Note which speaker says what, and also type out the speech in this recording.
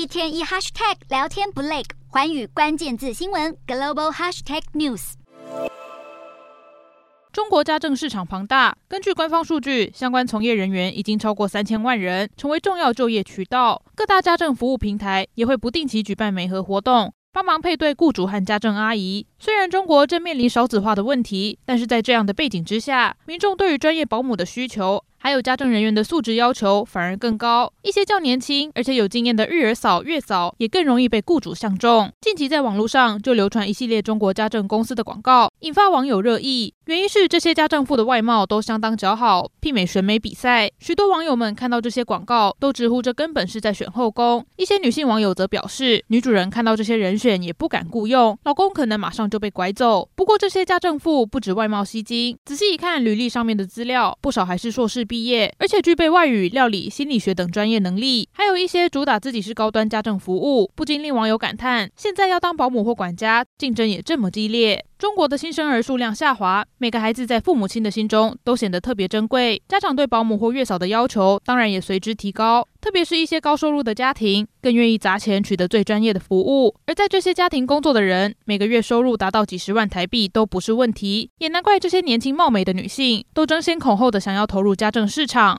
Speaker 1: 一天一 hashtag 聊天不累，环宇关键字新闻 global hashtag news。
Speaker 2: 中国家政市场庞大，根据官方数据，相关从业人员已经超过三千万人，成为重要就业渠道。各大家政服务平台也会不定期举办媒合活动，帮忙配对雇主和家政阿姨。虽然中国正面临少子化的问题，但是在这样的背景之下，民众对于专业保姆的需求，还有家政人员的素质要求反而更高，一些较年轻而且有经验的育儿嫂、月嫂也更容易被雇主相中。近期在网络上就流传一系列中国家政公司的广告，引发网友热议。原因是这些家政妇的外貌都相当姣好，媲美选美比赛。许多网友们看到这些广告，都直呼这根本是在选后宫。一些女性网友则表示，女主人看到这些人选也不敢雇佣，老公可能马上就被拐走。不过这些家政妇不止外貌吸睛，仔细一看履历上面的资料，不少还是硕士毕业，而且具备外语、料理、心理学等专业能力，还有一些主打自己是高端家政服务，不禁令网友感叹：现在要当保姆或管家，竞争也这么激烈。中国的新生儿数量下滑，每个孩子在父母亲的心中都显得特别珍贵，家长对保姆或月嫂的要求当然也随之提高。特别是一些高收入的家庭，更愿意砸钱取得最专业的服务。而在这些家庭工作的人，每个月收入达到几十万台币都不是问题，也难怪这些年轻貌美的女性都争先恐后的想要投入家政市场。